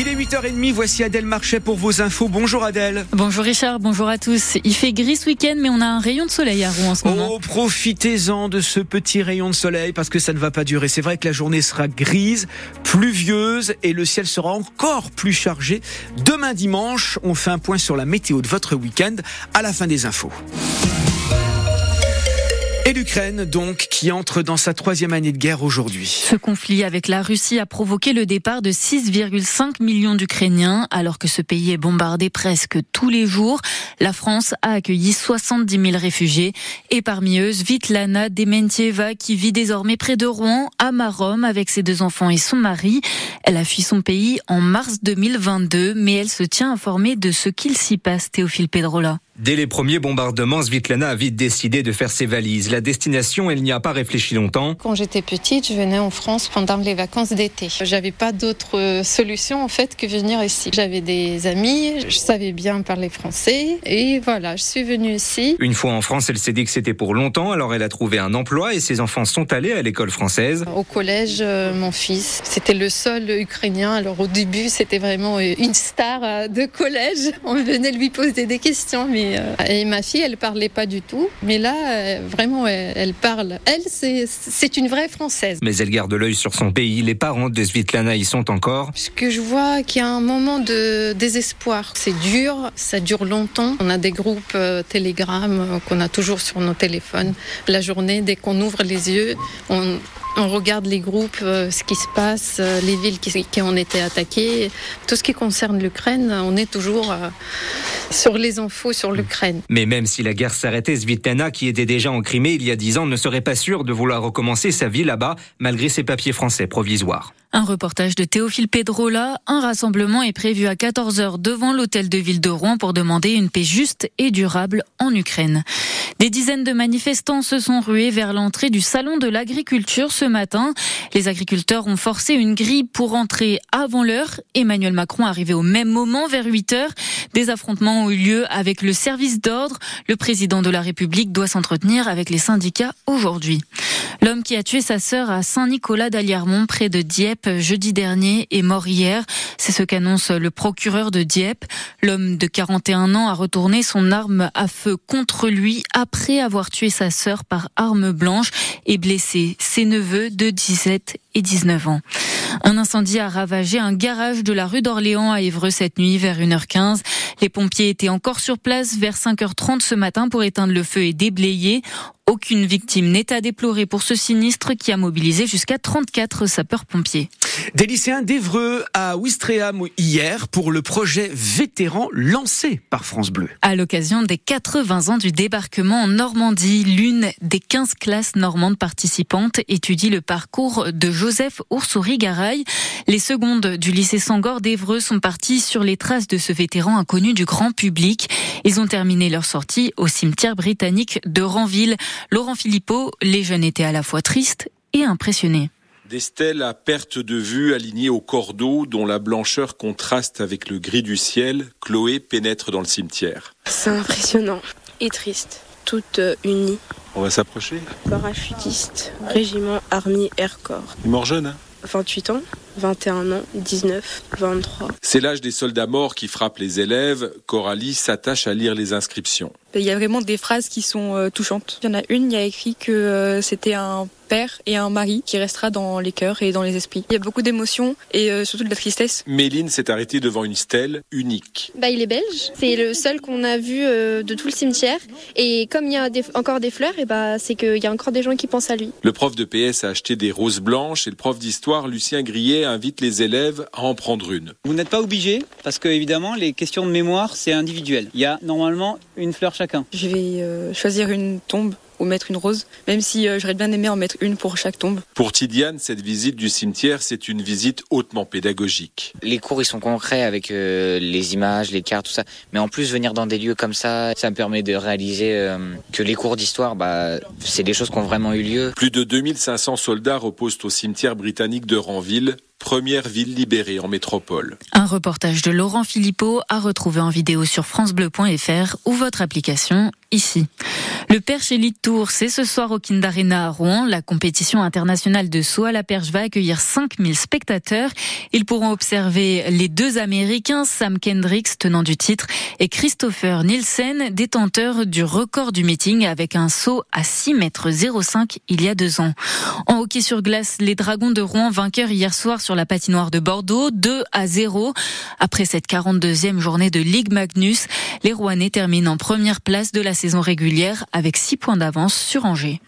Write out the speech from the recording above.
Il est 8h30, voici Adèle Marchais pour vos infos. Bonjour Adèle. Bonjour Richard, bonjour à tous. Il fait gris ce week-end, mais on a un rayon de soleil à Rouen en ce moment. Oh, profitez-en de ce petit rayon de soleil parce que ça ne va pas durer. C'est vrai que la journée sera grise, pluvieuse et le ciel sera encore plus chargé. Demain dimanche, on fait un point sur la météo de votre week-end à la fin des infos. Et l'Ukraine, donc, qui entre dans sa troisième année de guerre aujourd'hui. Ce conflit avec la Russie a provoqué le départ de 6,5 millions d'Ukrainiens, alors que ce pays est bombardé presque tous les jours. La France a accueilli 70 000 réfugiés, et parmi eux, Svitlana Dementieva, qui vit désormais près de Rouen, à Marom, avec ses deux enfants et son mari. Elle a fui son pays en mars 2022, mais elle se tient informée de ce qu'il s'y passe, Théophile Pedrola. Dès les premiers bombardements, Svitlana a vite décidé de faire ses valises. La destination, elle n'y a pas réfléchi longtemps. Quand j'étais petite, je venais en France pendant les vacances d'été. J'avais pas d'autre euh, solution en fait que venir ici. J'avais des amis, je savais bien parler français et voilà, je suis venue ici. Une fois en France, elle s'est dit que c'était pour longtemps, alors elle a trouvé un emploi et ses enfants sont allés à l'école française. Au collège, euh, mon fils, c'était le seul ukrainien. Alors au début, c'était vraiment euh, une star de collège. On venait lui poser des questions, mais euh, et, ma fille, elle parlait pas du tout. Mais là, euh, vraiment, elle, parle. Elle, c'est une vraie Française. Mais elle garde l'œil sur son pays. Les parents de Svitlana y sont encore. Ce que je vois, qu'il y a un moment de désespoir. C'est dur, ça dure longtemps. On a des groupes euh, Telegram qu'on a toujours sur nos téléphones. La journée, dès qu'on ouvre les yeux, on, on regarde les groupes, ce qui se passe, les villes qui, ont été attaquées. Tout ce qui concerne l'Ukraine, on est toujours sur les infos sur l'Ukraine. Mais même si la guerre s'arrêtait, Svitlana, qui était déjà en Crimée il y a dix ans, ne serait pas sûre de vouloir recommencer sa vie là-bas, malgré ses papiers français provisoires. Un reportage de Théophile Pedrola. Un rassemblement est prévu à 14h devant l'hôtel de ville de Rouen pour demander une paix juste et durable en Ukraine. Des dizaines de manifestants se sont rués vers l'entrée du salon de l'agriculture ce matin. Les agriculteurs ont forcé une grille pour entrer avant l'heure. Emmanuel Macron arrivé au même moment vers 8 h Des affrontements ont eu lieu avec le service d'ordre. Le président de la République doit s'entretenir avec les syndicats aujourd'hui. L'homme qui a tué sa sœur à Saint-Nicolas d'Aliermont près de Dieppe jeudi dernier est mort hier. C'est ce qu'annonce le procureur de Dieppe. L'homme de 41 ans a retourné son arme à feu contre lui après avoir tué sa sœur par arme blanche et blessé ses neveux de 17 et 19 ans. Un incendie a ravagé un garage de la rue d'Orléans à Évreux cette nuit vers 1h15. Les pompiers étaient encore sur place vers 5h30 ce matin pour éteindre le feu et déblayer. Aucune victime n'est à déplorer pour ce sinistre qui a mobilisé jusqu'à 34 sapeurs-pompiers. Des lycéens d'Evreux à Ouistreham hier pour le projet vétéran lancé par France Bleu. À l'occasion des 80 ans du débarquement en Normandie, l'une des 15 classes normandes participantes étudie le parcours de Joseph Oursouri-Garay. Les secondes du lycée Sangor d'Evreux sont parties sur les traces de ce vétéran inconnu du grand public. Ils ont terminé leur sortie au cimetière britannique de Ranville. Laurent Philippot, les jeunes étaient à la fois tristes et impressionnés. Des stèles à perte de vue alignées au cordeau dont la blancheur contraste avec le gris du ciel, Chloé pénètre dans le cimetière. C'est impressionnant et triste, toutes unies. On va s'approcher? Parachutiste, régiment Army Air Corps. Il est mort jeune, hein? 28 ans 21 ans, 19, 23. C'est l'âge des soldats morts qui frappe les élèves. Coralie s'attache à lire les inscriptions. Il y a vraiment des phrases qui sont euh, touchantes. Il y en a une, il y a écrit que euh, c'était un père et un mari qui restera dans les cœurs et dans les esprits. Il y a beaucoup d'émotions et euh, surtout de la tristesse. Méline s'est arrêtée devant une stèle unique. Bah, il est belge. C'est le seul qu'on a vu de tout le cimetière. Et comme il y a encore des fleurs, et bah, c'est qu'il y a encore des gens qui pensent à lui. Le prof de PS a acheté des roses blanches et le prof d'histoire, Lucien Grillet, invite les élèves à en prendre une. Vous n'êtes pas obligé parce que évidemment les questions de mémoire c'est individuel. Il y a normalement une fleur chacun. Je vais euh, choisir une tombe ou mettre une rose, même si euh, j'aurais bien aimé en mettre une pour chaque tombe. Pour Tidiane, cette visite du cimetière, c'est une visite hautement pédagogique. Les cours, ils sont concrets avec euh, les images, les cartes, tout ça. Mais en plus, venir dans des lieux comme ça, ça me permet de réaliser que les cours d'histoire, bah, c'est des choses qui ont vraiment eu lieu. Plus de 2500 soldats reposent au cimetière britannique de Ranville première ville libérée en métropole. Un reportage de Laurent Philippot à retrouver en vidéo sur francebleu.fr ou votre application ici. Le Perche Elite Tour, c'est ce soir au Kind Arena à Rouen. La compétition internationale de saut à la perche va accueillir 5000 spectateurs. Ils pourront observer les deux Américains, Sam Kendricks, tenant du titre, et Christopher Nielsen, détenteur du record du meeting avec un saut à 6 mètres 05 il y a deux ans. En hockey sur glace, les Dragons de Rouen vainqueurs hier soir sur la patinoire de Bordeaux, 2 à 0. Après cette 42e journée de Ligue Magnus, les Rouennais terminent en première place de la saison régulière avec 6 points d'avance sur Angers.